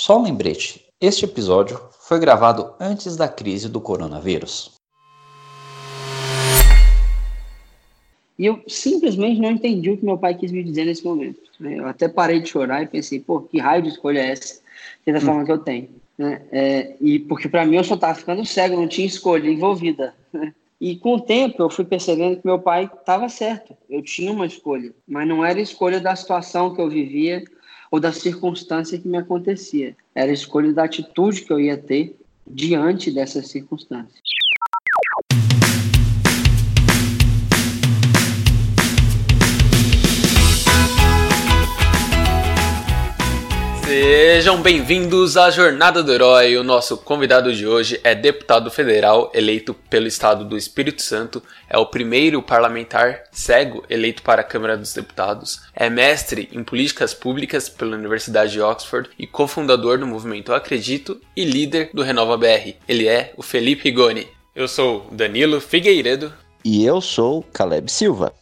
Só um lembrete: este episódio foi gravado antes da crise do coronavírus. E eu simplesmente não entendi o que meu pai quis me dizer nesse momento. Né? Eu até parei de chorar e pensei, pô, que raio de escolha é essa? Que da hum. forma que eu tenho. Né? É, e porque para mim eu só estava ficando cego, não tinha escolha envolvida. Né? E com o tempo eu fui percebendo que meu pai estava certo. Eu tinha uma escolha, mas não era escolha da situação que eu vivia ou da circunstância que me acontecia. Era escolha da atitude que eu ia ter diante dessas circunstâncias. Sejam bem-vindos à Jornada do Herói. O nosso convidado de hoje é deputado federal eleito pelo estado do Espírito Santo, é o primeiro parlamentar cego eleito para a Câmara dos Deputados, é mestre em políticas públicas pela Universidade de Oxford e cofundador do movimento Acredito e líder do Renova BR. Ele é o Felipe Rigoni. Eu sou Danilo Figueiredo. E eu sou Caleb Silva.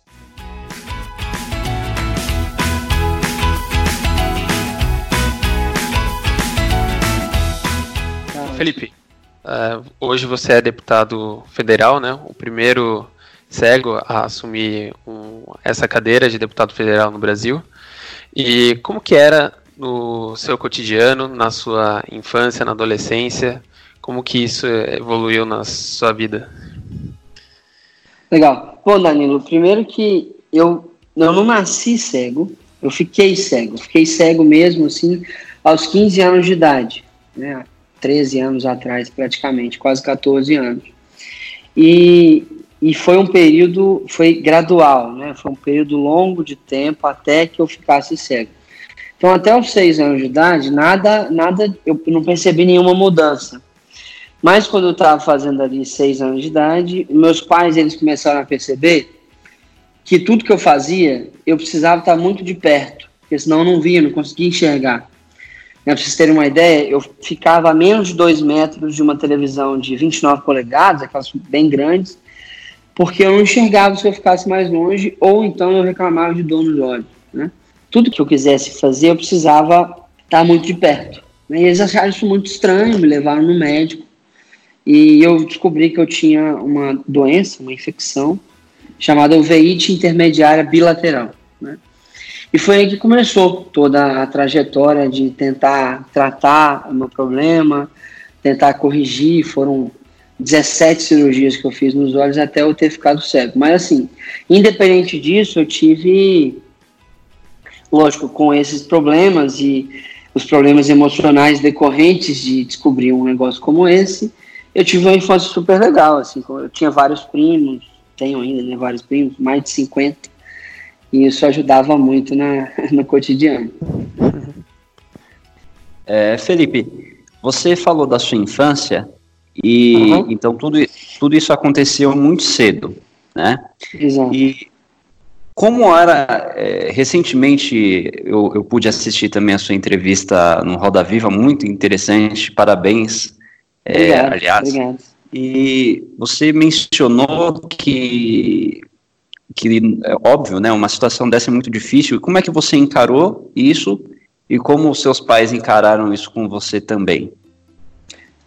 Felipe, uh, hoje você é deputado federal, né? O primeiro cego a assumir um, essa cadeira de deputado federal no Brasil. E como que era no seu cotidiano, na sua infância, na adolescência? Como que isso evoluiu na sua vida? Legal. Bom, Danilo, primeiro que eu, eu não nasci cego, eu fiquei cego. Fiquei cego mesmo, assim, aos 15 anos de idade. Né? 13 anos atrás, praticamente, quase 14 anos. E, e foi um período, foi gradual, né? Foi um período longo de tempo até que eu ficasse cego. Então, até os seis anos de idade, nada, nada, eu não percebi nenhuma mudança. Mas quando eu estava fazendo ali seis anos de idade, meus pais eles começaram a perceber que tudo que eu fazia, eu precisava estar muito de perto, porque senão eu não via, não conseguia enxergar. Né, para vocês terem uma ideia, eu ficava a menos de dois metros de uma televisão de 29 polegadas, aquelas bem grandes, porque eu não enxergava se eu ficasse mais longe, ou então eu reclamava de dor nos olhos. Né? Tudo que eu quisesse fazer, eu precisava estar muito de perto. Né? E eles acharam isso muito estranho, me levaram no médico, e eu descobri que eu tinha uma doença, uma infecção, chamada uveíte intermediária bilateral. Né? E foi aí que começou toda a trajetória de tentar tratar o meu problema, tentar corrigir. Foram 17 cirurgias que eu fiz nos olhos até eu ter ficado cego. Mas assim, independente disso, eu tive, lógico, com esses problemas e os problemas emocionais decorrentes de descobrir um negócio como esse, eu tive uma infância super legal, assim, eu tinha vários primos, tenho ainda, né, vários primos, mais de 50, e isso ajudava muito na, no cotidiano. É, Felipe, você falou da sua infância e uhum. então tudo, tudo isso aconteceu muito cedo, né? Exato. E como era, é, recentemente eu, eu pude assistir também a sua entrevista no Roda Viva, muito interessante, parabéns, é, obrigado, aliás. Obrigado. E você mencionou que que é óbvio, né, uma situação dessa é muito difícil. Como é que você encarou isso e como os seus pais encararam isso com você também?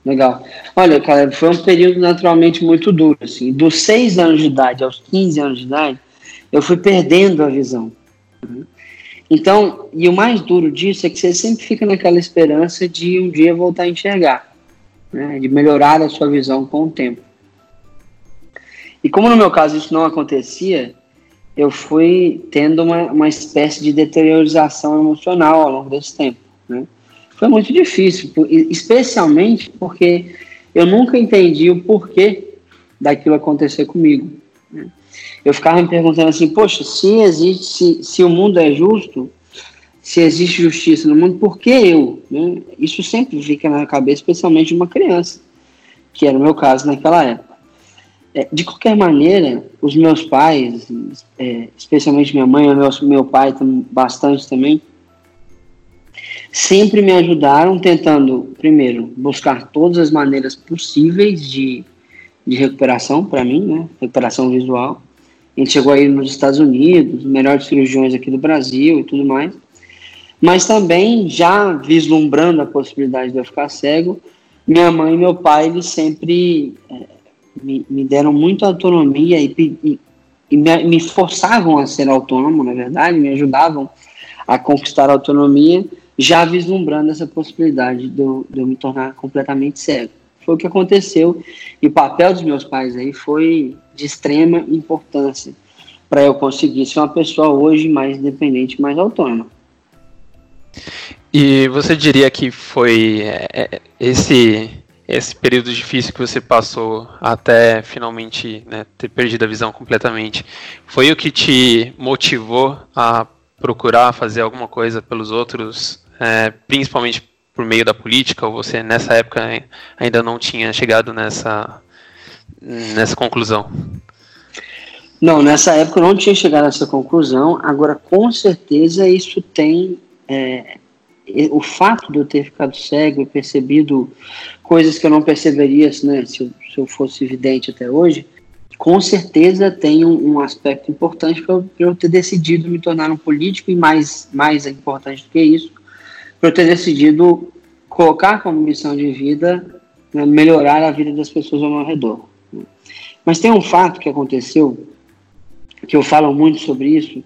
Legal. Olha, cara, foi um período naturalmente muito duro. Assim. Dos 6 anos de idade aos 15 anos de idade, eu fui perdendo a visão. Então, e o mais duro disso é que você sempre fica naquela esperança de um dia voltar a enxergar, né, de melhorar a sua visão com o tempo. E como no meu caso isso não acontecia, eu fui tendo uma, uma espécie de deteriorização emocional ao longo desse tempo. Né? Foi muito difícil, especialmente porque eu nunca entendi o porquê daquilo acontecer comigo. Né? Eu ficava me perguntando assim, poxa, se existe, se, se o mundo é justo, se existe justiça no mundo, por que eu? Né? Isso sempre fica na cabeça, especialmente de uma criança, que era o meu caso naquela época. É, de qualquer maneira, os meus pais, é, especialmente minha mãe meu, meu pai bastante também, sempre me ajudaram tentando, primeiro, buscar todas as maneiras possíveis de, de recuperação para mim, né? Recuperação visual. A gente chegou aí nos Estados Unidos, melhores cirurgiões aqui do Brasil e tudo mais. Mas também, já vislumbrando a possibilidade de eu ficar cego, minha mãe e meu pai, eles sempre é, me, me, deram muita autonomia e, e, e me, me, forçavam a ser autônomo, na verdade, me ajudavam a conquistar a autonomia, já vislumbrando essa possibilidade de eu, de eu me tornar completamente cego. Foi o que aconteceu e o papel dos meus pais aí foi de extrema importância para eu conseguir ser uma pessoa hoje mais independente, mais autônoma. E você diria que foi é, é, esse esse período difícil que você passou até finalmente né, ter perdido a visão completamente, foi o que te motivou a procurar fazer alguma coisa pelos outros, é, principalmente por meio da política, ou você nessa época ainda não tinha chegado nessa, nessa conclusão? Não, nessa época eu não tinha chegado nessa conclusão. Agora, com certeza, isso tem. É, o fato de eu ter ficado cego e percebido coisas que eu não perceberia né, se, eu, se eu fosse vidente até hoje, com certeza tem um, um aspecto importante para eu, eu, ter decidido me tornar um político e mais, mais importante do que isso, para eu ter decidido colocar como missão de vida né, melhorar a vida das pessoas ao meu redor. Mas tem um fato que aconteceu que eu falo muito sobre isso,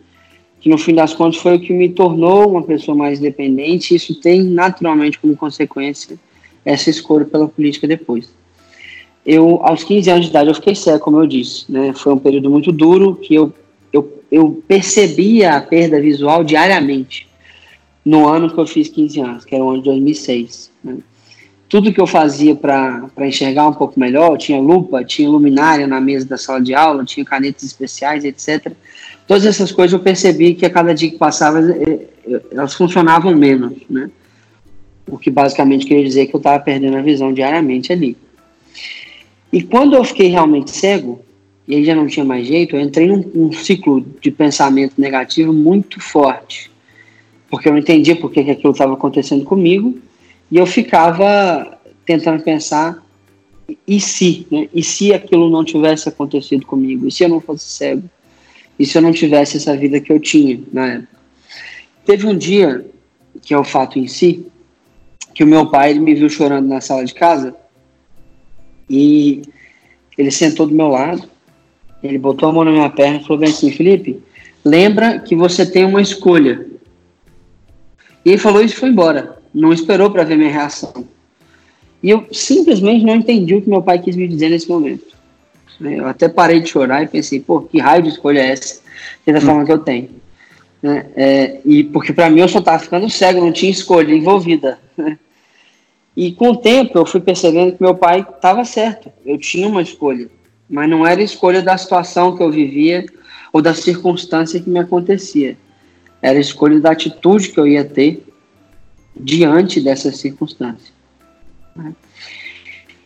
que no fim das contas foi o que me tornou uma pessoa mais independente, e isso tem naturalmente como consequência essa escolha pela política depois. Eu, aos 15 anos de idade, eu fiquei cego, como eu disse, né? Foi um período muito duro que eu, eu, eu percebia a perda visual diariamente no ano que eu fiz 15 anos, que era o ano de 2006. Né? tudo que eu fazia para enxergar um pouco melhor, tinha lupa, tinha luminária na mesa da sala de aula, tinha canetas especiais, etc. Todas essas coisas eu percebi que a cada dia que passava eh, eh, elas funcionavam menos, né? O que basicamente queria dizer que eu estava perdendo a visão diariamente ali. E quando eu fiquei realmente cego, e aí já não tinha mais jeito, eu entrei num, ciclo de pensamento negativo muito forte, porque eu não entendia por que, que aquilo estava acontecendo comigo, e eu ficava tentando pensar e se, né? E se aquilo não tivesse acontecido comigo? E se eu não fosse cego? E se eu não tivesse essa vida que eu tinha na época? Teve um dia, que é o fato em si, que o meu pai ele me viu chorando na sala de casa e ele sentou do meu lado, ele botou a mão na minha perna e falou bem assim, Felipe, lembra que você tem uma escolha. E ele falou isso e foi embora não esperou para ver minha reação. E eu simplesmente não entendi o que meu pai quis me dizer nesse momento. Eu até parei de chorar e pensei, pô, que raio de escolha é essa? Que é hum. forma que eu tenho. Né? É, e porque para mim eu só estava ficando cego, não tinha escolha envolvida. E com o tempo eu fui percebendo que meu pai estava certo. Eu tinha uma escolha, mas não era escolha da situação que eu vivia ou da circunstância que me acontecia. Era escolha da atitude que eu ia ter diante dessa circunstância.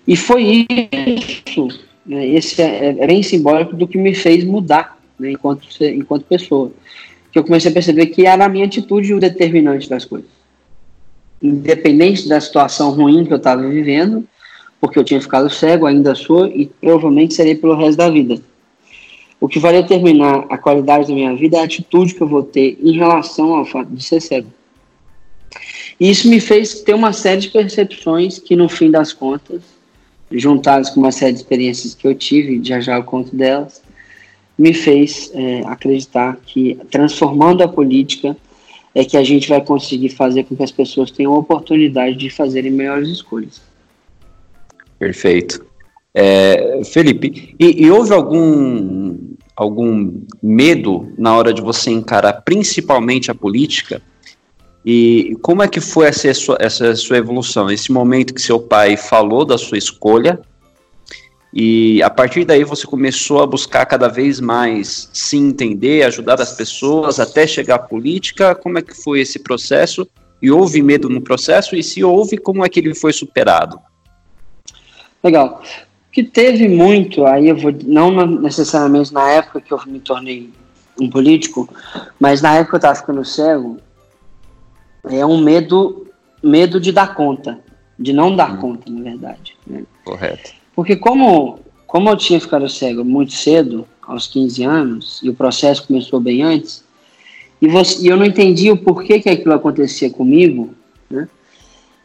E foi isso, né, esse é, é, bem simbólico do que me fez mudar né, enquanto, enquanto pessoa. Que eu comecei a perceber que era a minha atitude o determinante das coisas. Independente da situação ruim que eu estava vivendo, porque eu tinha ficado cego, ainda sou e provavelmente serei pelo resto da vida. O que vai determinar a qualidade da minha vida é a atitude que eu vou ter em relação ao fato de ser cego. E isso me fez ter uma série de percepções que, no fim das contas, juntadas com uma série de experiências que eu tive, já já eu conto delas, me fez é, acreditar que, transformando a política, é que a gente vai conseguir fazer com que as pessoas tenham oportunidade de fazerem melhores escolhas. Perfeito. É, Felipe, e, e houve algum, algum medo na hora de você encarar principalmente a política? E como é que foi essa sua, essa sua evolução? Esse momento que seu pai falou da sua escolha, e a partir daí você começou a buscar cada vez mais se entender, ajudar as pessoas até chegar à política. Como é que foi esse processo? E houve medo no processo? E se houve, como é que ele foi superado? Legal. Que teve muito, aí eu vou, não necessariamente na época que eu me tornei um político, mas na época que eu estava ficando cego, é um medo, medo de dar conta, de não dar hum. conta, na verdade. Né? Correto. Porque como, como eu tinha ficado cego muito cedo, aos 15 anos, e o processo começou bem antes, e, você, e eu não entendia o porquê que aquilo acontecia comigo, né?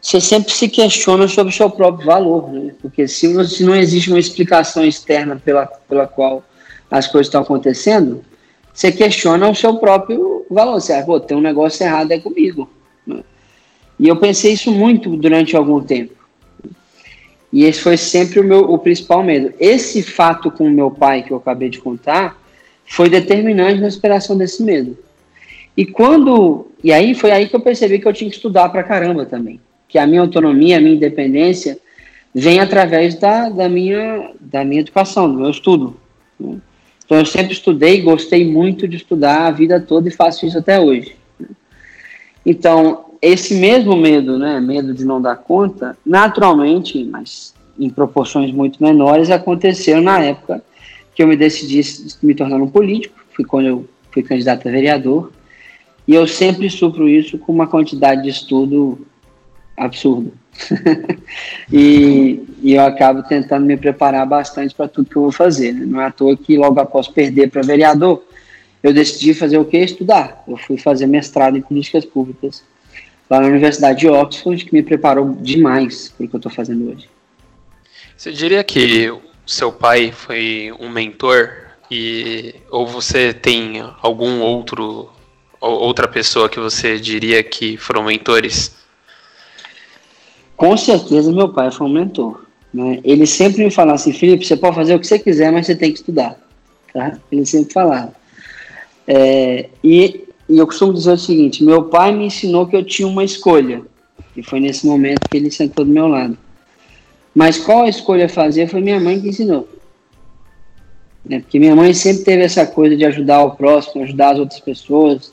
você sempre se questiona sobre o seu próprio valor, né? porque se, se não existe uma explicação externa pela, pela qual as coisas estão acontecendo, você questiona o seu próprio valor. Você acha, pô, tem um negócio errado é comigo. Né? E eu pensei isso muito durante algum tempo. E esse foi sempre o meu o principal medo. Esse fato com o meu pai que eu acabei de contar foi determinante na superação desse medo. E quando e aí foi aí que eu percebi que eu tinha que estudar pra caramba também, que a minha autonomia, a minha independência vem através da, da minha da minha educação, do meu estudo. Né? Então eu sempre estudei, gostei muito de estudar a vida toda e faço isso até hoje. Né? Então esse mesmo medo, né, medo de não dar conta, naturalmente, mas em proporções muito menores, aconteceu na época que eu me decidi me tornar um político, foi quando eu fui candidato a vereador, e eu sempre supro isso com uma quantidade de estudo absurda. e, e, eu acabo tentando me preparar bastante para tudo que eu vou fazer. Né? Não é à toa que logo após perder para vereador, eu decidi fazer o que? Estudar. Eu fui fazer mestrado em políticas públicas lá na Universidade de Oxford, que me preparou demais para o que eu estou fazendo hoje. Você diria que o seu pai foi um mentor e ou você tem algum outro outra pessoa que você diria que foram mentores? Com certeza meu pai foi um mentor. Né? Ele sempre me falava assim, Felipe, você pode fazer o que você quiser, mas você tem que estudar. Tá? Ele sempre falava. É, e e eu costumo dizer o seguinte: meu pai me ensinou que eu tinha uma escolha. E foi nesse momento que ele sentou do meu lado. Mas qual a escolha fazer foi minha mãe que ensinou. Né? Porque minha mãe sempre teve essa coisa de ajudar o próximo, ajudar as outras pessoas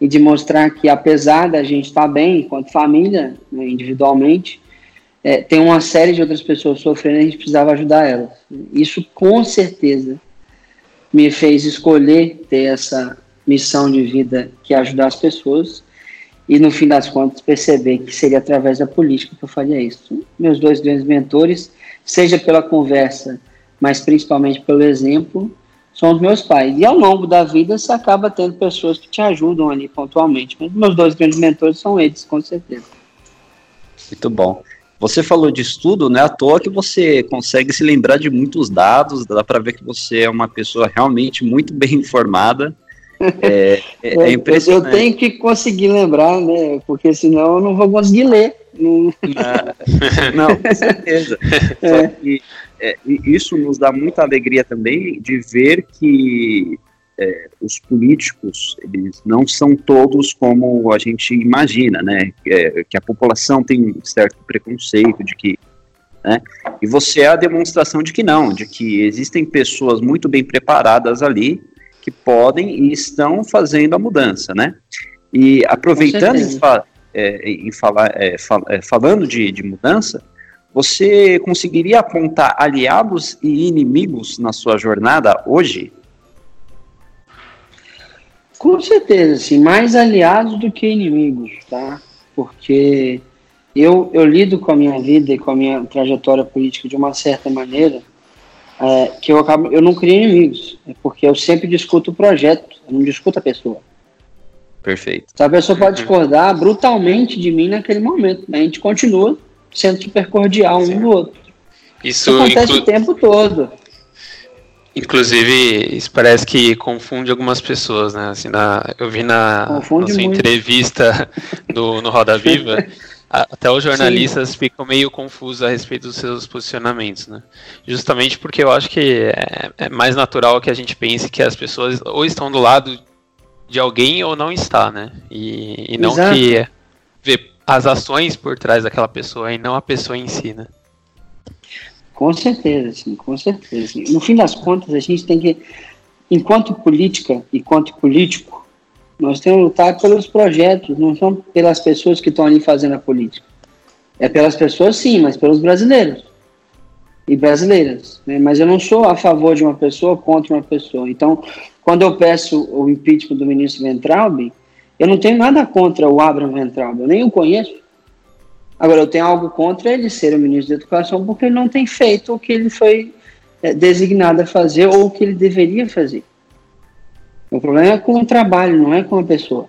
e de mostrar que, apesar da gente estar bem, enquanto família, né, individualmente, é, tem uma série de outras pessoas sofrendo e a gente precisava ajudar elas. Isso, com certeza, me fez escolher ter essa, missão de vida que é ajudar as pessoas e no fim das contas perceber que seria através da política que eu faria isso. Meus dois grandes mentores, seja pela conversa, mas principalmente pelo exemplo, são os meus pais. E ao longo da vida você acaba tendo pessoas que te ajudam ali pontualmente. Mas meus dois grandes mentores são eles, com certeza. Muito bom. Você falou de estudo, né? À toa que você consegue se lembrar de muitos dados, dá para ver que você é uma pessoa realmente muito bem informada é, é, é impressionante. Eu tenho que conseguir lembrar, né? Porque senão eu não vou conseguir ler. Não, ah, não com certeza. É. Só que é, isso nos dá muita alegria também de ver que é, os políticos eles não são todos como a gente imagina, né? É, que a população tem um certo preconceito de que né? E você é a demonstração de que não, de que existem pessoas muito bem preparadas ali que podem e estão fazendo a mudança, né? E aproveitando em, fa é, em falar, é, fal é, falando de, de mudança, você conseguiria apontar aliados e inimigos na sua jornada hoje? Com certeza, sim, mais aliados do que inimigos, tá? Porque eu, eu lido com a minha vida e com a minha trajetória política de uma certa maneira é, que eu acabo, eu não crio inimigos, é porque eu sempre discuto o projeto, eu não discuto a pessoa. Perfeito. Então, a pessoa pode discordar brutalmente de mim naquele momento, né? a gente continua sendo super cordial um do outro. Isso, isso acontece inclu... o tempo todo. Inclusive, isso parece que confunde algumas pessoas, né? Assim, na, eu vi na, na sua muito. entrevista do, no Roda Viva Até os jornalistas Sim. ficam meio confusos a respeito dos seus posicionamentos, né? Justamente porque eu acho que é, é, mais natural que a gente pense que as pessoas ou estão do lado de alguém ou não está, né? E, e não Exato. que vê as ações por trás daquela pessoa e não a pessoa em si, né? Com certeza, sim, com certeza. No fim das contas, a gente tem que, enquanto política, enquanto político, nós temos lutar pelos projetos, não são pelas pessoas que estão ali fazendo a política. É pelas pessoas, sim, mas pelos brasileiros e brasileiras. Né? Mas eu não sou a favor de uma pessoa contra uma pessoa. Então, quando eu peço o impeachment do ministro Ventralbe, eu não tenho nada contra o Abraham Ventralbe, eu nem o conheço. Agora, eu tenho algo contra ele ser o ministro da Educação porque ele não tem feito o que ele foi é, designado a fazer ou o que ele deveria fazer. O problema é com o trabalho, não é com a pessoa.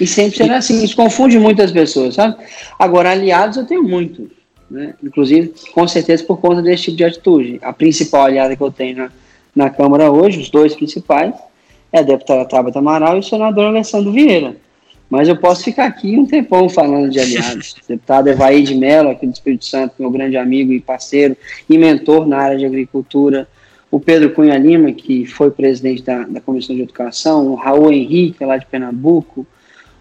E sempre será assim. Isso confunde muitas pessoas, sabe? Agora, aliados eu tenho muitos. Né? Inclusive, com certeza, por conta desse tipo de atitude. A principal aliada que eu tenho na, na Câmara hoje, os dois principais, é a deputada Tabata Amaral e o senador Alessandro Vieira. Mas eu posso ficar aqui um tempão falando de aliados. deputado Evaí de Mello, aqui do Espírito Santo, meu grande amigo e parceiro e mentor na área de agricultura. O Pedro Cunha Lima, que foi presidente da, da Comissão de Educação. O Raul Henrique, é lá de Pernambuco.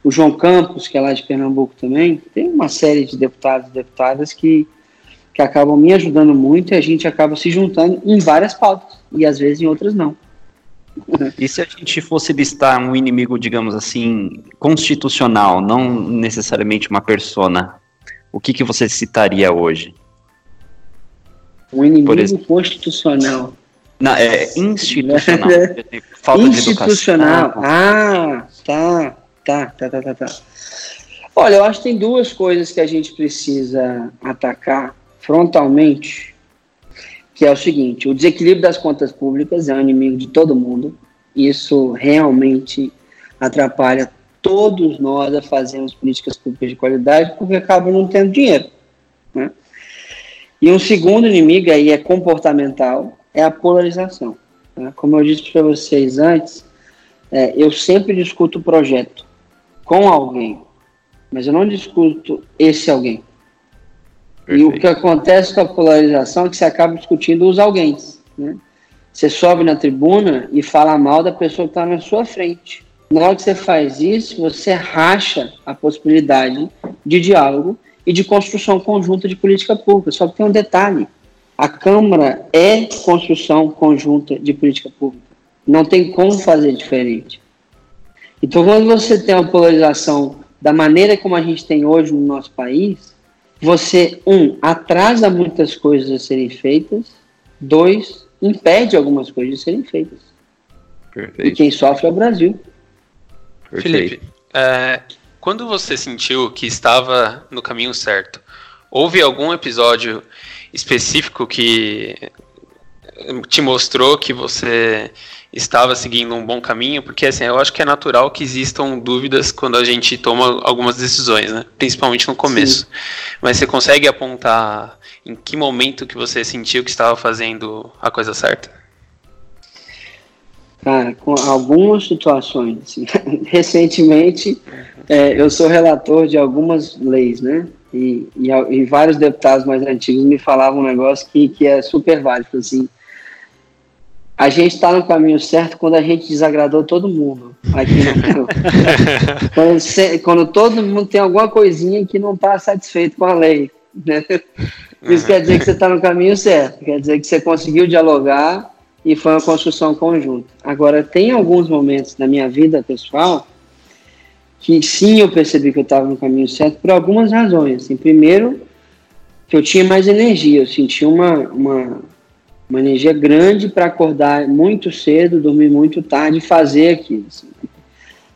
O João Campos, que é lá de Pernambuco também. Tem uma série de deputados e deputadas que, que acabam me ajudando muito e a gente acaba se juntando em várias pautas. E às vezes em outras não. E se a gente fosse listar um inimigo, digamos assim, constitucional, não necessariamente uma persona, o que, que você citaria hoje? Um inimigo constitucional. Não, é institucional. Falta institucional. Ah, tá, tá, tá, tá, tá, tá. Olha, eu acho que tem duas coisas que a gente precisa atacar frontalmente que é o seguinte: o desequilíbrio das contas públicas é um inimigo de todo mundo. Isso realmente atrapalha todos nós a fazermos políticas públicas de qualidade, porque acabam não tendo dinheiro. Né? E um segundo inimigo aí é comportamental, é a polarização. Né? Como eu disse para vocês antes, é, eu sempre discuto o projeto com alguém, mas eu não discuto esse alguém. Perfeito. E o que acontece com a polarização é que você acaba discutindo os alguém. Né? Você sobe na tribuna e fala mal da pessoa que está na sua frente. Na hora que você faz isso, você racha a possibilidade de diálogo e de construção conjunta de política pública. Só que tem um detalhe: a Câmara é construção conjunta de política pública. Não tem como fazer diferente. Então, quando você tem uma polarização da maneira como a gente tem hoje no nosso país, você, um, atrasa muitas coisas a serem feitas, dois, impede algumas coisas de serem feitas. Perfeito. E quem sofre é o Brasil. Perfeito. Felipe, é, quando você sentiu que estava no caminho certo, houve algum episódio específico que te mostrou que você estava seguindo um bom caminho, porque assim, eu acho que é natural que existam dúvidas quando a gente toma algumas decisões, né? Principalmente no começo. Sim. Mas você consegue apontar em que momento que você sentiu que estava fazendo a coisa certa? Cara, com algumas situações. Recentemente, é, eu sou relator de algumas leis, né? E, e, e, vários deputados mais antigos me falavam um negócio que, que é super válido, assim a gente está no caminho certo quando a gente desagradou todo mundo aqui no quando, quando, todo mundo tem alguma coisinha que não está satisfeito com a lei. Né? Isso quer dizer que você está no caminho certo, quer dizer que você conseguiu dialogar e foi uma construção conjunta. Agora, tem alguns momentos na minha vida pessoal que sim eu percebi que eu estava no caminho certo por algumas razões. Assim, primeiro, que eu tinha mais energia, eu senti uma, uma uma energia grande para acordar muito cedo, dormir muito tarde e fazer aquilo. Assim.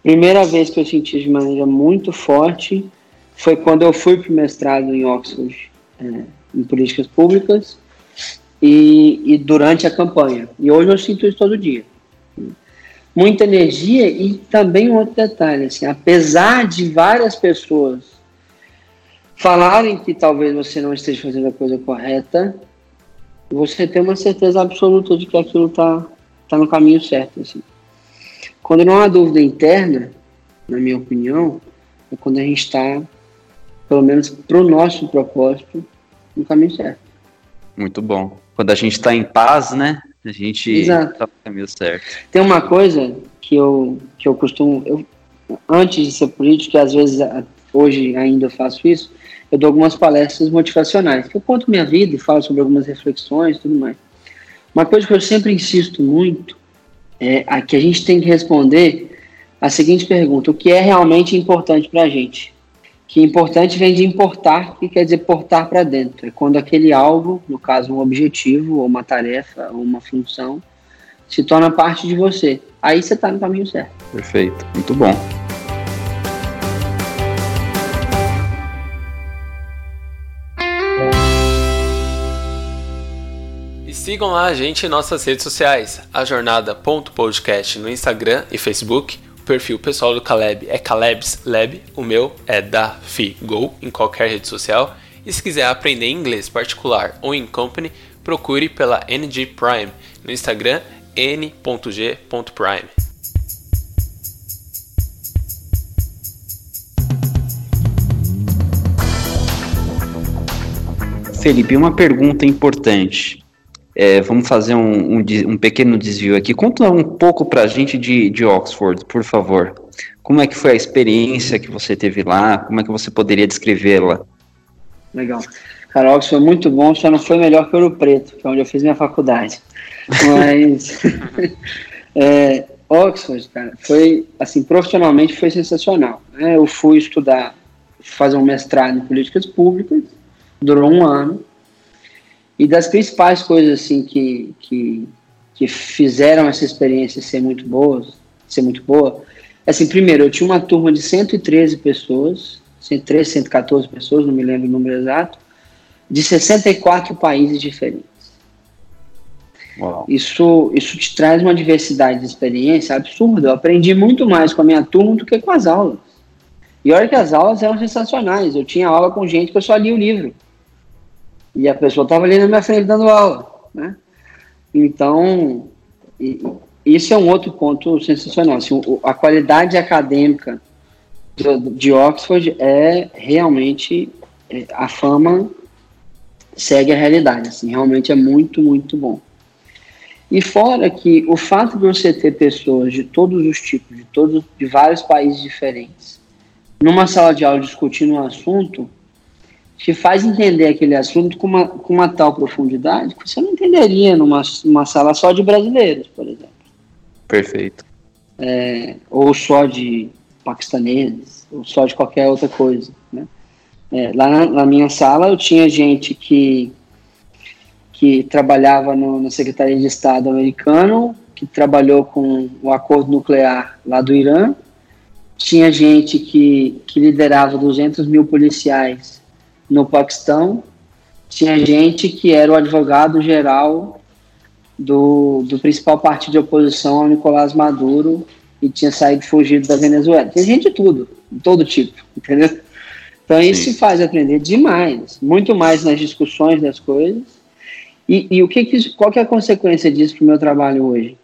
Primeira vez que eu senti de maneira muito forte foi quando eu fui para o mestrado em Oxford, é, em políticas públicas, e, e, durante a campanha. E hoje eu sinto isso todo dia. Muita energia e também um outro detalhe, assim, apesar de várias pessoas falarem que talvez você não esteja fazendo a coisa correta, você tem uma certeza absoluta de que aquilo está tá no caminho certo. Assim. Quando não há dúvida interna, na minha opinião, é quando a gente está, pelo menos para o nosso propósito, no caminho certo. Muito bom. Quando a gente está em paz, né? A gente está no caminho certo. Tem uma coisa que eu, que eu costumo. Eu, antes de ser político, que às vezes hoje ainda faço isso, eu dou algumas palestras motivacionais, que eu conto minha vida e falo sobre algumas reflexões e tudo mais. Uma coisa que eu sempre insisto muito é a que a gente tem que responder a seguinte pergunta: o que é realmente importante para a gente? Que importante vem de importar, que quer dizer portar para dentro. É quando aquele algo, no caso um objetivo, ou uma tarefa, ou uma função, se torna parte de você. Aí você está no caminho certo. Perfeito, muito bom. Sigam lá a gente em nossas redes sociais, a jornada.podcast no Instagram e Facebook. Perfil pessoal do Caleb é Caleb's Lab, o meu é da em qualquer rede social. E se quiser aprender inglês particular ou em company, procure pela NG Prime no Instagram n.g.prime. Felipe, uma pergunta importante. É, vamos fazer um, um, um, pequeno desvio aqui. Conta um pouco para a gente de, de Oxford, por favor. Como é que foi a experiência que você teve lá? Como é que você poderia descrevê-la? Legal. Cara, Oxford foi muito bom, só não foi melhor que Ouro Preto, que é onde eu fiz minha faculdade. Mas é, Oxford, cara, foi assim, profissionalmente foi sensacional. Né? Eu fui estudar, fazer um mestrado em políticas públicas, durou um ano. E das principais coisas assim que, que, que fizeram essa experiência ser muito boa, ser muito boa, assim, primeiro, eu tinha uma turma de 113 pessoas, 113, 114 pessoas, não me lembro o número exato, de 64 países diferentes. Isso, isso te traz uma diversidade de experiência absurda. Eu aprendi muito mais com a minha turma do que com as aulas. E olha que as aulas eram sensacionais. Eu tinha aula com gente que eu só lia o livro. E a pessoa estava ali na minha frente dando aula. Né? Então, isso é um outro ponto sensacional. Assim, a qualidade acadêmica de, de Oxford é realmente é, a fama segue a realidade. Assim, realmente é muito, muito bom. E fora que o fato de você ter pessoas de todos os tipos, de todos, de vários países diferentes, numa sala de aula discutindo um assunto, te faz entender aquele assunto com uma, com uma tal profundidade que você não entenderia numa, numa sala só de brasileiros, por exemplo. Perfeito. É, ou só de paquistaneses, ou só de qualquer outra coisa. Né? É, lá na, na, minha sala eu tinha gente que, que trabalhava no, na Secretaria de Estado americano, que trabalhou com o acordo nuclear lá do Irã, tinha gente que, que liderava 200 mil policiais no Paquistão, tinha gente que era o advogado geral do, do principal partido de oposição ao Nicolás Maduro e tinha saído fugido da Venezuela. Tem gente de tudo, de todo tipo, entendeu? Então Sim. isso faz aprender demais, muito mais nas discussões das coisas. E, e o que, que qual que é a consequência disso para o meu trabalho hoje?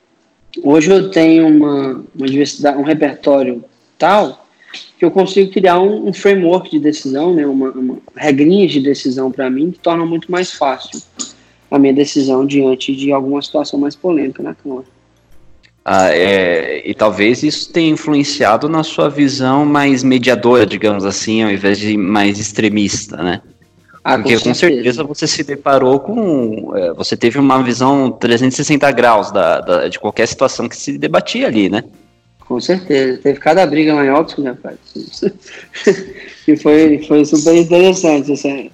Hoje eu tenho uma, uma diversidade, um repertório tal que eu consigo criar um, um framework de decisão, né, uma, uma regrinhas de decisão para mim que tornam muito mais fácil a minha decisão diante de alguma situação mais polêmica na Câmara. Ah, é, e talvez isso tenha influenciado na sua visão mais mediadora, digamos assim, ao invés de mais extremista, né? Ah, Porque com certeza. com certeza. você se deparou com. É, você teve uma visão 360 graus da, da, de qualquer situação que se debatia ali, né? Com certeza. Teve cada briga lá em Oxford, rapaz. que foi, foi super interessante. Assim,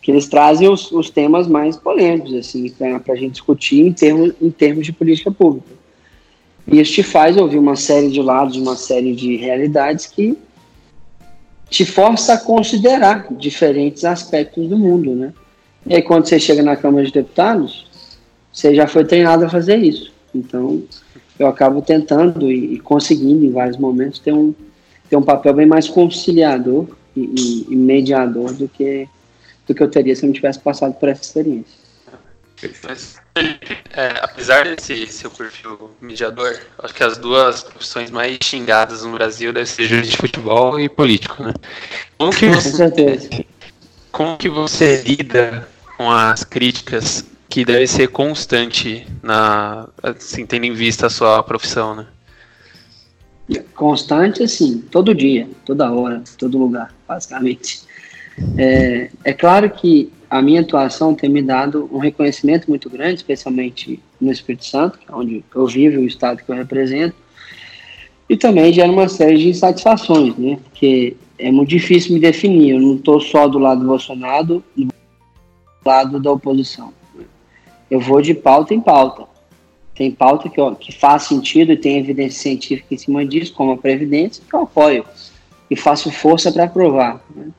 que eles trazem os, os temas mais polêmicos, assim, para a gente discutir em termos, em termos de política pública. E isso te faz ouvir uma série de lados, uma série de realidades que te força a considerar diferentes aspectos do mundo, né? E aí, quando você chega na Câmara de Deputados, você já foi treinado a fazer isso. Então, eu acabo tentando e, e, conseguindo em vários momentos ter um, ter um papel bem mais conciliador e, e, mediador do que, do que eu teria se eu não tivesse passado por essa experiência. É, apesar desse seu perfil mediador, acho que as duas profissões mais xingadas no Brasil devem ser juiz de futebol e político, né? Como que você, Com certeza. Como que você lida com as críticas que deve ser constante na assim, tendo em vista a sua profissão, né? Constante, assim, todo dia, toda hora, todo lugar, basicamente. É, é claro que a minha atuação tem me dado um reconhecimento muito grande, especialmente no Espírito Santo, é onde eu vivo, o estado que eu represento, e também gera uma série de insatisfações, né? Porque é muito difícil me definir, eu não estou só do lado do Bolsonaro, do lado da oposição eu vou de pauta em pauta. Tem pauta que, ó, que faz sentido e tem evidência científica em cima disso, como a Previdência, que eu apoio. E faço força para aprovar. Né?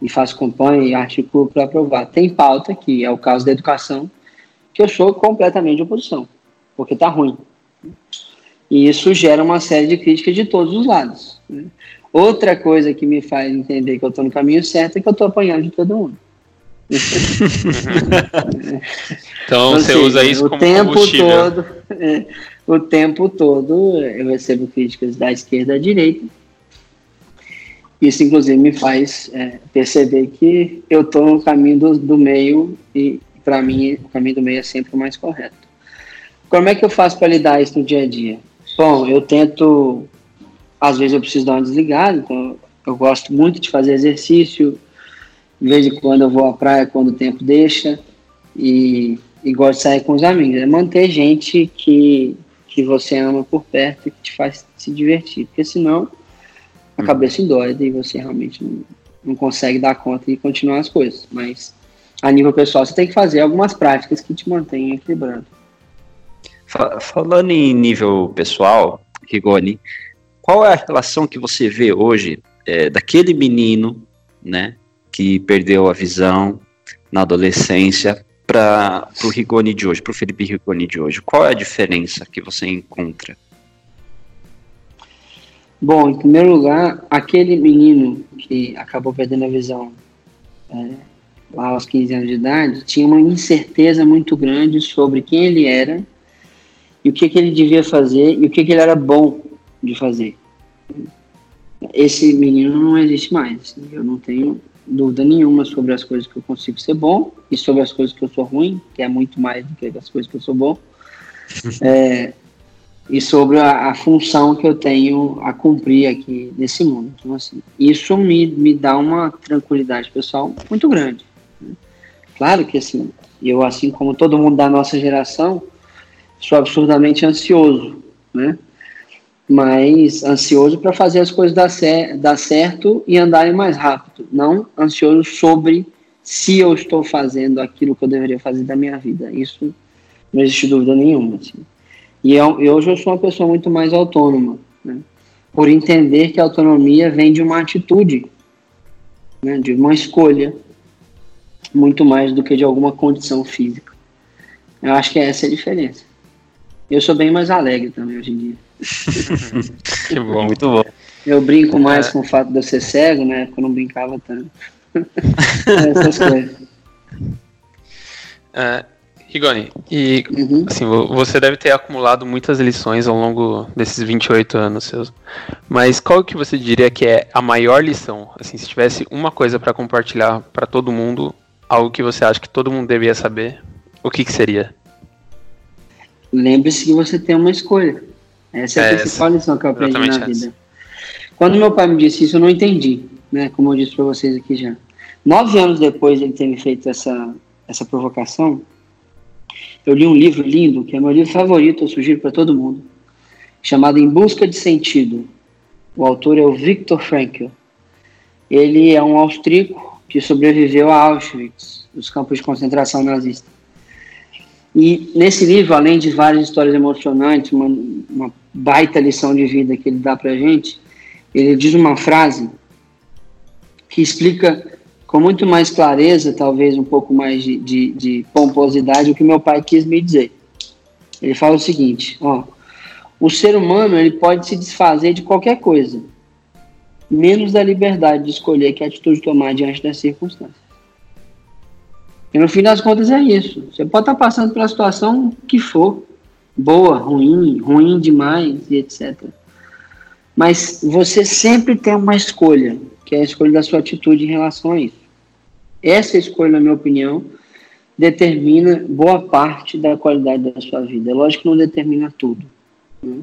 E faço campanha e articulo para aprovar. Tem pauta, que é o caso da educação, que eu sou completamente de oposição, porque tá ruim. E isso gera uma série de críticas de todos os lados. Né? Outra coisa que me faz entender que eu estou no caminho certo é que eu estou apanhando de todo mundo. então você seja, usa isso o como tempo todo, é, o tempo todo eu recebo críticas da esquerda à direita. Isso inclusive me faz é, perceber que eu estou no caminho do, do meio e para mim o caminho do meio é sempre o mais correto. Como é que eu faço para lidar isso no dia a dia? Bom, eu tento, às vezes eu preciso dar uma desligada, então eu gosto muito de fazer exercício, de vez em quando eu vou à praia quando o tempo deixa e, e gosto de sair com os amigos. É manter gente que, que você ama por perto e que te faz se divertir, porque senão a hum. cabeça endóida e você realmente não, não consegue dar conta e continuar as coisas. Mas a nível pessoal, você tem que fazer algumas práticas que te mantenham equilibrando. Falando em nível pessoal, Rigoni, qual é a relação que você vê hoje é, daquele menino, né, que perdeu a visão na adolescência para o Rigoni de hoje, para o Felipe Rigoni de hoje? Qual é a diferença que você encontra? Bom, em primeiro lugar, aquele menino que acabou perdendo a visão é, lá aos 15 anos de idade tinha uma incerteza muito grande sobre quem ele era e o que, que ele devia fazer e o que, que ele era bom de fazer. Esse menino não existe mais. Eu não tenho dúvida nenhuma sobre as coisas que eu consigo ser bom e sobre as coisas que eu sou ruim, que é muito mais do que as coisas que eu sou bom. é, e sobre a, a, função que eu tenho a cumprir aqui nesse mundo. Então, assim, isso me, me dá uma tranquilidade pessoal muito grande. Né? Claro que, assim, eu, assim como todo mundo da nossa geração, sou absurdamente ansioso, né? Mas ansioso para fazer as coisas dar, cer dar certo e andarem mais rápido, não ansioso sobre se eu estou fazendo aquilo que eu deveria fazer da minha vida. Isso não existe dúvida nenhuma. Assim. E, eu, e hoje eu sou uma pessoa muito mais autônoma, né? por entender que a autonomia vem de uma atitude, né? de uma escolha, muito mais do que de alguma condição física. Eu acho que essa é a diferença. Eu sou bem mais alegre também hoje em dia. que bom, muito bom. Eu brinco mais é. com o fato de eu ser cego, né? Porque eu não brincava tanto. Essas coisas. Uh, Rigoni, e uhum. assim, você deve ter acumulado muitas lições ao longo desses 28 anos seus. Mas qual que você diria que é a maior lição? Assim, se tivesse uma coisa para compartilhar para todo mundo, algo que você acha que todo mundo deveria saber, o que, que seria? Lembre-se que você tem uma escolha. Essa é a é principal lição que eu aprendi na vida. Essa. Quando meu pai me disse isso, eu não entendi, né? Como eu disse para vocês aqui já. Nove anos depois de ele ter me feito essa, essa provocação, eu li um livro lindo, que é meu livro favorito, eu sugiro para todo mundo, chamado Em Busca de Sentido. O autor é o Viktor Frankl. Ele é um austríaco que sobreviveu a Auschwitz, os campos de concentração nazista. E nesse livro, além de várias histórias emocionantes, uma, uma baita lição de vida que ele dá para gente, ele diz uma frase que explica com muito mais clareza, talvez um pouco mais de, de, de pomposidade, o que meu pai quis me dizer. Ele fala o seguinte: ó, o ser humano ele pode se desfazer de qualquer coisa, menos da liberdade de escolher que atitude tomar diante das circunstâncias. E no fim das contas é isso. Você pode estar passando pela situação que for, boa, ruim, ruim demais e etc. Mas você sempre tem uma escolha, que é a escolha da sua atitude em relação a isso. Essa escolha, na minha opinião, determina boa parte da qualidade da sua vida. É lógico que não determina tudo. Né?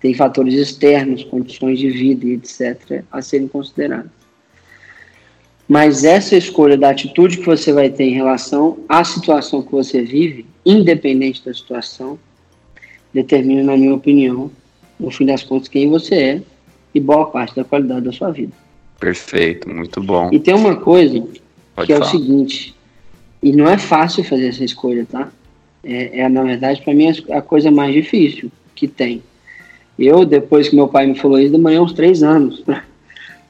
Tem fatores externos, condições de vida e etc. a serem considerados. Mas essa escolha da atitude que você vai ter em relação à situação que você vive, independente da situação, determina, na minha opinião, no fim das contas, quem você é e boa parte da qualidade da sua vida. Perfeito, muito bom. E tem uma coisa Pode que falar. é o seguinte, e não é fácil fazer essa escolha, tá? É, é na verdade, para mim, a coisa mais difícil que tem. Eu, depois que meu pai me falou isso, demorei uns três anos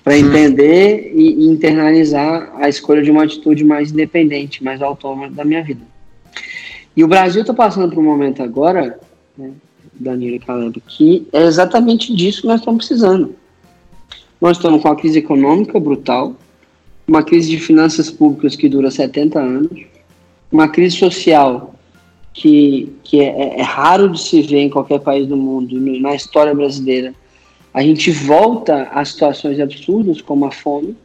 para entender e, e, internalizar a escolha de uma atitude mais independente, mais autônoma da minha vida. E o Brasil está passando por um momento agora, né, Danilo e Caleb, que é exatamente disso que nós estamos precisando. Nós estamos com uma crise econômica brutal, uma crise de finanças públicas que dura 70 anos, uma crise social que, que é, é, raro de se ver em qualquer país do mundo, na história brasileira. A gente volta a situações absurdas como a fome,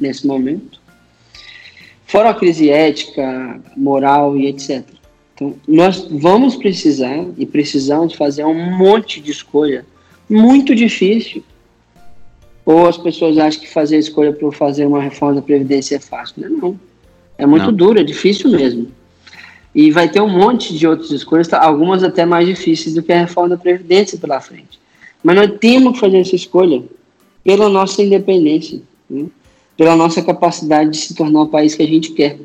nesse momento. Fora a crise ética, moral e etc. Então, nós vamos precisar e precisamos fazer um monte de escolha muito difícil. Ou as pessoas acham que fazer escolha para fazer uma reforma da Previdência é fácil. Não é, não. É muito não. duro, é difícil mesmo. E vai ter um monte de outras escolhas, tá? algumas até mais difíceis do que a reforma da Previdência pela frente. Mas nós temos que fazer essa escolha pela nossa independência, né? pela nossa capacidade de se tornar o país que a gente quer.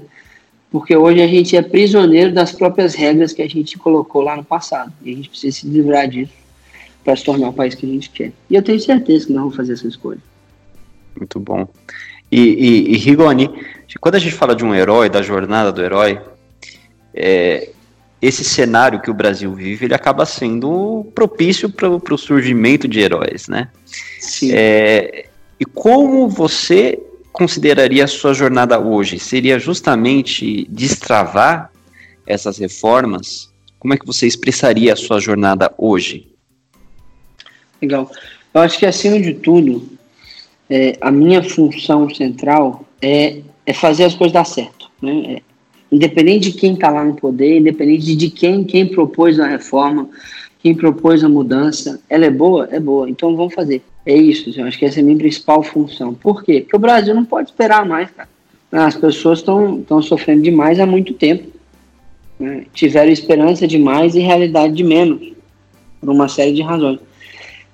Porque hoje a gente é prisioneiro das próprias regras que a gente colocou lá no passado. E a gente precisa se livrar disso para se tornar o país que a gente quer. E eu tenho certeza que nós vamos fazer essa escolha. Muito bom. E, e, e Rigoni, quando a gente fala de um herói, da jornada do herói, é, esse cenário que o Brasil vive, ele acaba sendo propício para o surgimento de heróis, né? Sim. É, e como você consideraria a sua jornada hoje? Seria justamente destravar essas reformas? Como é que você expressaria a sua jornada hoje? Legal. Eu acho que, acima de tudo, é, a minha função central é, é fazer as coisas dar certo. Né? É, independente de quem está lá no poder, independente de quem, quem propôs a reforma, quem propôs a mudança, ela é boa? É boa, então vamos fazer. É isso, eu acho que essa é a minha principal função. Por quê? Porque o Brasil não pode esperar mais, cara. As pessoas estão sofrendo demais há muito tempo. Né? Tiveram esperança demais e realidade de menos, por uma série de razões.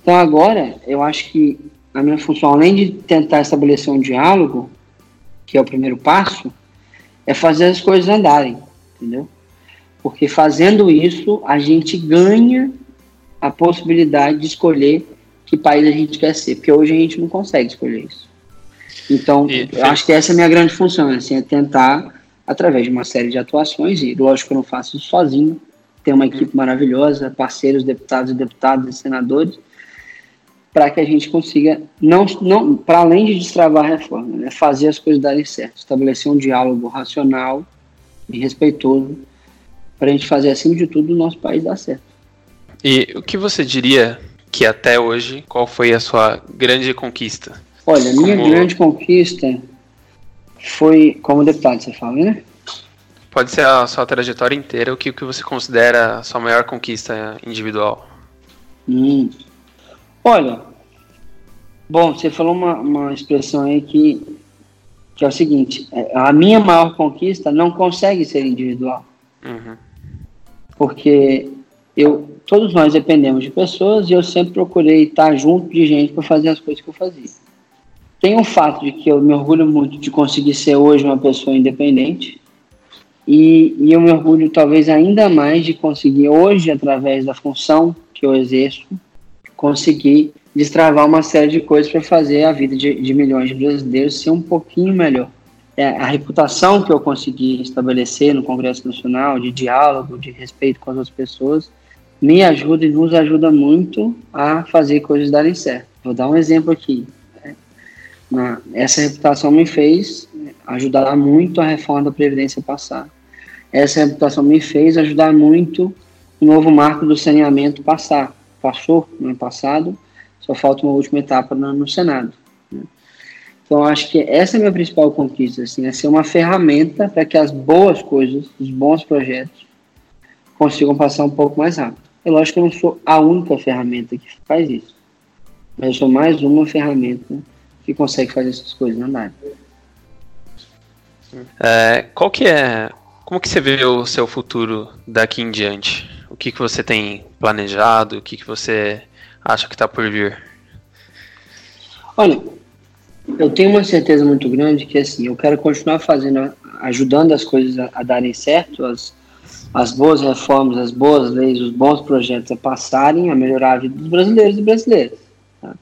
Então agora, eu acho que a minha função, além de tentar estabelecer um diálogo, que é o primeiro passo, é fazer as coisas andarem, entendeu? Porque fazendo isso, a gente ganha a possibilidade de escolher que país a gente quer ser, porque hoje a gente não consegue escolher isso. Então, e, eu acho que essa é a minha grande função, assim, é tentar, através de uma série de atuações, e lógico que eu não faço isso sozinho, tem uma equipe maravilhosa, parceiros, deputados e deputadas e senadores, para que a gente consiga, não, não para além de destravar a reforma, né, fazer as coisas darem certo, estabelecer um diálogo racional e respeitoso para a gente fazer, acima de tudo, o nosso país dar certo. E o que você diria que até hoje, qual foi a sua grande conquista? Olha, a minha grande conquista foi como deputado, você fala, né? Pode ser a sua trajetória inteira, o que, que você considera a sua maior conquista individual? Hum, Olha, bom, você falou uma, uma expressão aí que, que é o seguinte: é, a minha maior conquista não consegue ser individual. Uhum. Porque eu, todos nós dependemos de pessoas e eu sempre procurei estar junto de gente para fazer as coisas que eu fazia. Tem o fato de que eu me orgulho muito de conseguir ser hoje uma pessoa independente e, e eu me orgulho talvez ainda mais de conseguir hoje, através da função que eu exerço, conseguir destravar uma série de coisas para fazer a vida de, de, milhões de brasileiros ser um pouquinho melhor. É, a reputação que eu consegui estabelecer no Congresso Nacional, de diálogo, de respeito com as outras pessoas, me ajuda e nos ajuda muito a fazer coisas darem certo. Vou dar um exemplo aqui. Essa reputação me fez ajudar muito a reforma da Previdência passar. Essa reputação me fez ajudar muito o novo marco do saneamento passar passou no ano passado, só falta uma última etapa no, no Senado. Né? Então, acho que essa é a minha principal conquista, assim, é ser uma ferramenta para que as boas coisas, os bons projetos, consigam passar um pouco mais rápido. É lógico que eu não sou a única ferramenta que faz isso, mas eu sou mais uma ferramenta que consegue fazer essas coisas andarem. É, qual que é, como que você vê o seu futuro daqui em diante? O que, que você tem planejado? O que, que você acha que está por vir? Olha, eu tenho uma certeza muito grande que assim, eu quero continuar fazendo, ajudando as coisas a, a darem certo, as, as boas reformas, as boas leis, os bons projetos a passarem, a melhorar a vida dos brasileiros e brasileiras. Tá?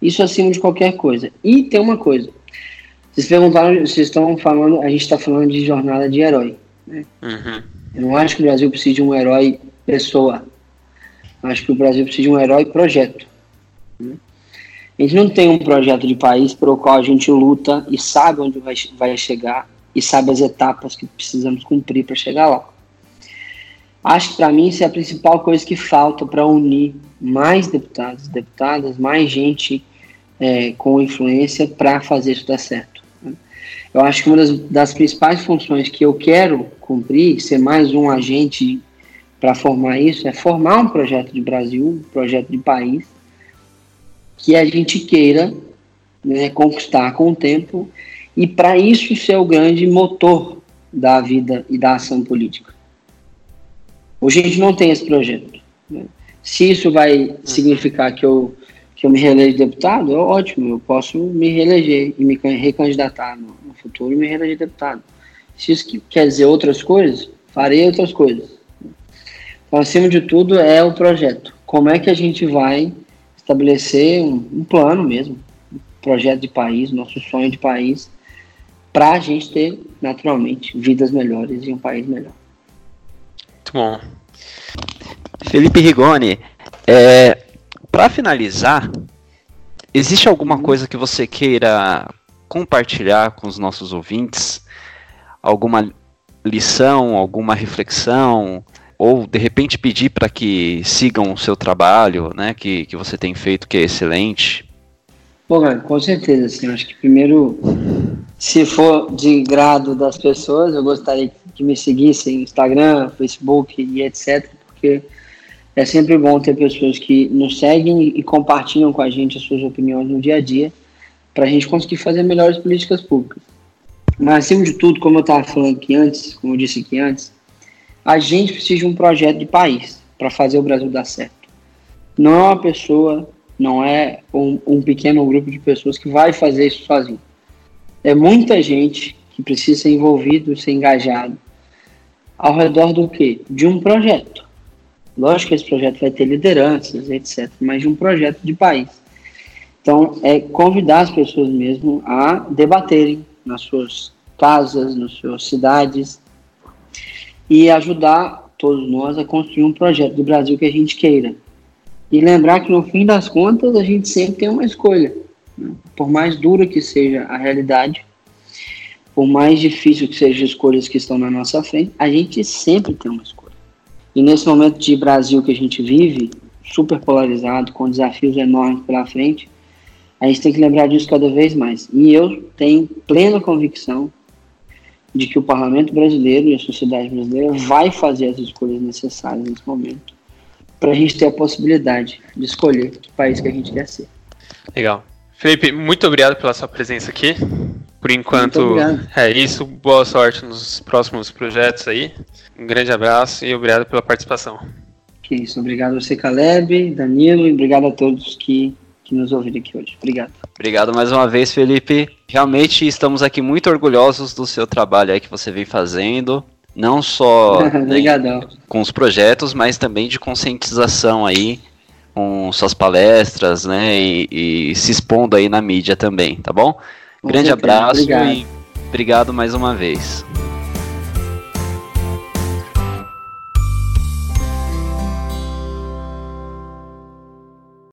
Isso acima de qualquer coisa. E tem uma coisa. Vocês perguntaram, vocês estão falando, a gente está falando de jornada de herói. Né? Uhum. Eu não acho que o Brasil precisa de um herói pessoa. Eu acho que o Brasil precisa de um herói projeto. A gente não tem um projeto de país pelo qual a gente luta e sabe onde vai, vai chegar e sabe as etapas que precisamos cumprir para chegar lá. Acho que para mim isso é a principal coisa que falta para unir mais deputados deputadas, mais gente é, com influência para fazer isso dar certo. Eu acho que uma das, das, principais funções que eu quero cumprir, ser mais um agente para formar isso, é formar um projeto de Brasil, um projeto de país, que a gente queira né, conquistar com o tempo, e para isso ser o grande motor da vida e da ação política. Hoje a gente não tem esse projeto. Né? Se isso vai significar que eu, que eu me reelejo deputado, é ótimo, eu posso me reeleger e me recandidatar no, no futuro e me reeleger deputado. Se isso quer dizer outras coisas, farei outras coisas. Então, acima de tudo, é o projeto. Como é que a gente vai estabelecer um, um plano mesmo, um projeto de país, nosso sonho de país, para a gente ter, naturalmente, vidas melhores e um país melhor. Muito bom. Felipe Rigoni, é, para finalizar, existe alguma uhum. coisa que você queira compartilhar com os nossos ouvintes? Alguma lição, alguma reflexão? Ou de repente pedir para que sigam o seu trabalho, né, que, que você tem feito, que é excelente? Bom, com certeza, sim. Acho que primeiro se for de grado das pessoas, eu gostaria que me seguissem no Instagram, Facebook e etc, porque é sempre bom ter pessoas que nos seguem e compartilham com a gente as suas opiniões no dia a dia, para a gente conseguir fazer melhores políticas públicas. Mas, acima de tudo, como eu estava falando aqui antes, como eu disse aqui antes, a gente precisa de um projeto de país para fazer o Brasil dar certo. Não é uma pessoa, não é um, um pequeno grupo de pessoas que vai fazer isso sozinho é muita gente que precisa ser envolvido, ser engajado ao redor do quê? De um projeto. Lógico que esse projeto vai ter lideranças, etc., mas de um projeto de país. Então, é convidar as pessoas mesmo a debaterem nas suas casas, nas suas cidades e ajudar todos nós a construir um projeto do Brasil que a gente queira. E lembrar que no fim das contas a gente sempre tem uma escolha. Por mais dura que seja a realidade, por mais difícil que sejam as escolhas que estão na nossa frente, a gente sempre tem uma escolha. E nesse momento de Brasil que a gente vive, super polarizado, com desafios enormes pela frente, a gente tem que lembrar disso cada vez mais. E eu tenho plena convicção de que o parlamento brasileiro e a sociedade brasileira vai fazer as escolhas necessárias nesse momento para a gente ter a possibilidade de escolher que país que a gente quer ser. Legal. Felipe, muito obrigado pela sua presença aqui. Por enquanto é isso. Boa sorte nos próximos projetos aí. Um grande abraço e obrigado pela participação. Que isso. Obrigado a você, Caleb, Danilo, e obrigado a todos que, que nos ouviram aqui hoje. Obrigado. Obrigado mais uma vez, Felipe. Realmente estamos aqui muito orgulhosos do seu trabalho aí que você vem fazendo. Não só né, com os projetos, mas também de conscientização aí com suas palestras, né, e, e se expondo aí na mídia também, tá bom? Com Grande certeza, abraço obrigado. e obrigado mais uma vez.